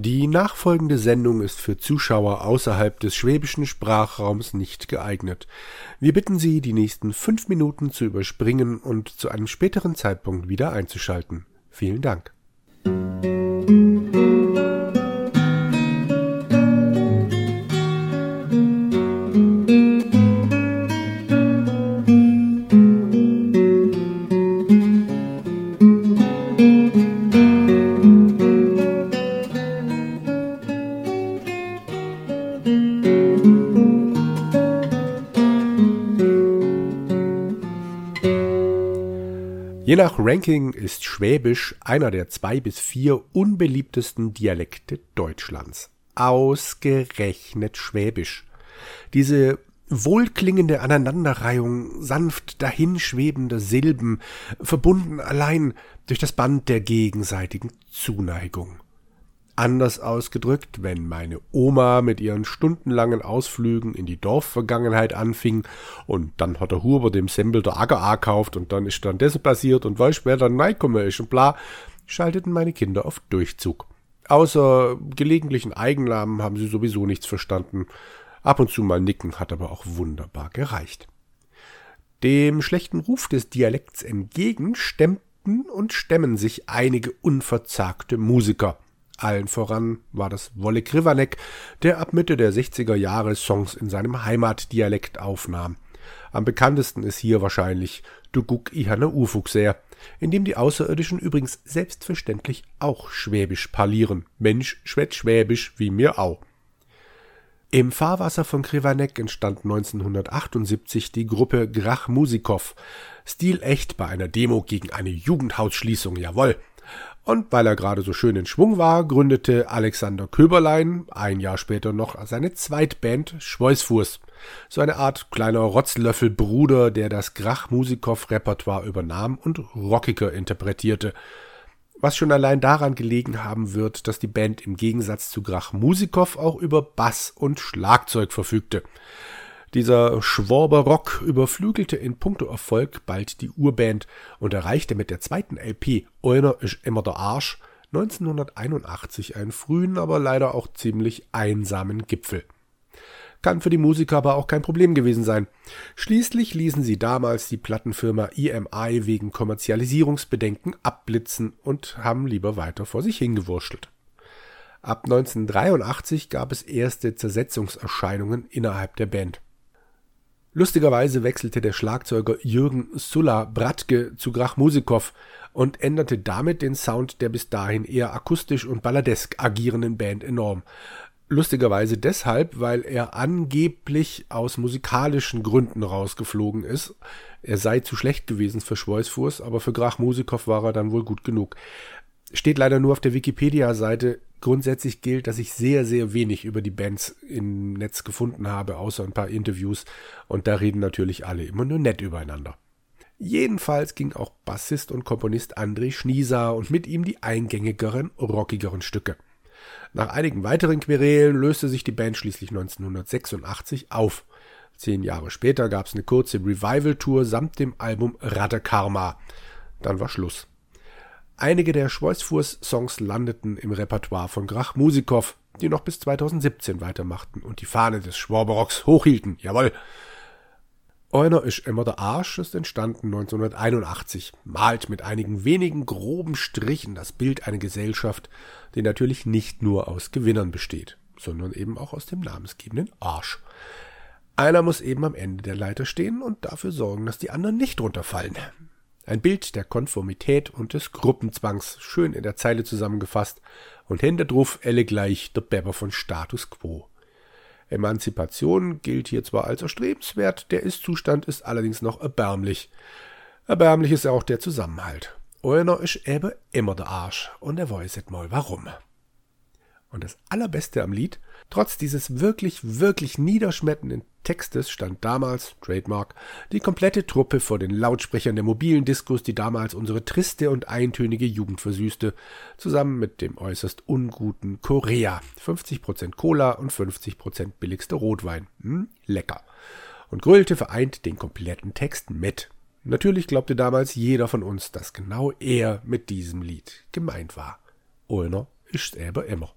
Die nachfolgende Sendung ist für Zuschauer außerhalb des schwäbischen Sprachraums nicht geeignet. Wir bitten Sie, die nächsten fünf Minuten zu überspringen und zu einem späteren Zeitpunkt wieder einzuschalten. Vielen Dank. Je nach Ranking ist Schwäbisch einer der zwei bis vier unbeliebtesten Dialekte Deutschlands. Ausgerechnet Schwäbisch. Diese wohlklingende Aneinanderreihung sanft dahinschwebender Silben, verbunden allein durch das Band der gegenseitigen Zuneigung. Anders ausgedrückt, wenn meine Oma mit ihren stundenlangen Ausflügen in die Dorfvergangenheit anfing und dann hat der Huber dem Sembel der Acker gekauft und dann ist dann das passiert und weißt wer dann reinkomme ist und bla, schalteten meine Kinder auf Durchzug. Außer gelegentlichen Eigennamen haben sie sowieso nichts verstanden. Ab und zu mal nicken hat aber auch wunderbar gereicht. Dem schlechten Ruf des Dialekts entgegen stemmten und stemmen sich einige unverzagte Musiker – allen voran war das Wolle Krivanek, der ab Mitte der 60er Jahre Songs in seinem Heimatdialekt aufnahm. Am bekanntesten ist hier wahrscheinlich Du guck i hanne Ufugseer, in dem die Außerirdischen übrigens selbstverständlich auch Schwäbisch parlieren. Mensch schwätzt Schwäbisch wie mir auch. Im Fahrwasser von Krivanek entstand 1978 die Gruppe Grach Musikow. Stilecht bei einer Demo gegen eine Jugendhausschließung, jawoll. Und weil er gerade so schön in Schwung war, gründete Alexander Köberlein ein Jahr später noch seine Zweitband Schweißfuß. So eine Art kleiner Rotzlöffelbruder, der das Grach-Musikow-Repertoire übernahm und rockiger interpretierte. Was schon allein daran gelegen haben wird, dass die Band im Gegensatz zu Grach Musikow auch über Bass und Schlagzeug verfügte. Dieser Schworber-Rock überflügelte in puncto Erfolg bald die Urband und erreichte mit der zweiten LP Einer ist immer der Arsch 1981 einen frühen, aber leider auch ziemlich einsamen Gipfel. Kann für die Musiker aber auch kein Problem gewesen sein. Schließlich ließen sie damals die Plattenfirma EMI wegen Kommerzialisierungsbedenken abblitzen und haben lieber weiter vor sich hingewurschtelt. Ab 1983 gab es erste Zersetzungserscheinungen innerhalb der Band. Lustigerweise wechselte der Schlagzeuger Jürgen Sulla Bratke zu Grach Musikow und änderte damit den Sound der bis dahin eher akustisch und balladesk agierenden Band enorm. Lustigerweise deshalb, weil er angeblich aus musikalischen Gründen rausgeflogen ist. Er sei zu schlecht gewesen für Schweißfuß, aber für Grach Musikow war er dann wohl gut genug. Steht leider nur auf der Wikipedia-Seite. Grundsätzlich gilt, dass ich sehr, sehr wenig über die Bands im Netz gefunden habe, außer ein paar Interviews. Und da reden natürlich alle immer nur nett übereinander. Jedenfalls ging auch Bassist und Komponist André Schnieser und mit ihm die eingängigeren, rockigeren Stücke. Nach einigen weiteren Querelen löste sich die Band schließlich 1986 auf. Zehn Jahre später gab es eine kurze Revival-Tour samt dem Album Radde Karma. Dann war Schluss. Einige der Schweißfuß-Songs landeten im Repertoire von Grach Musikow, die noch bis 2017 weitermachten und die Fahne des Schwaberocks hochhielten. Jawohl! Einer ist immer der Arsch ist entstanden 1981, malt mit einigen wenigen groben Strichen das Bild einer Gesellschaft, die natürlich nicht nur aus Gewinnern besteht, sondern eben auch aus dem namensgebenden Arsch. Einer muss eben am Ende der Leiter stehen und dafür sorgen, dass die anderen nicht runterfallen. Ein Bild der Konformität und des Gruppenzwangs, schön in der Zeile zusammengefasst, und hinter drauf elle gleich der Beber von Status Quo. Emanzipation gilt hier zwar als erstrebenswert, der Ist-Zustand ist allerdings noch erbärmlich. Erbärmlich ist auch der Zusammenhalt. Einer ist eben immer der Arsch, und er weiß nicht mal warum. Und das Allerbeste am Lied, trotz dieses wirklich, wirklich niederschmetternden Textes stand damals, Trademark, die komplette Truppe vor den Lautsprechern der mobilen Diskos, die damals unsere triste und eintönige Jugend versüßte, zusammen mit dem äußerst unguten Korea. 50% Cola und 50% billigster Rotwein. Hm, lecker. Und grölte vereint den kompletten Text mit. Natürlich glaubte damals jeder von uns, dass genau er mit diesem Lied gemeint war. Ulner ist aber immer.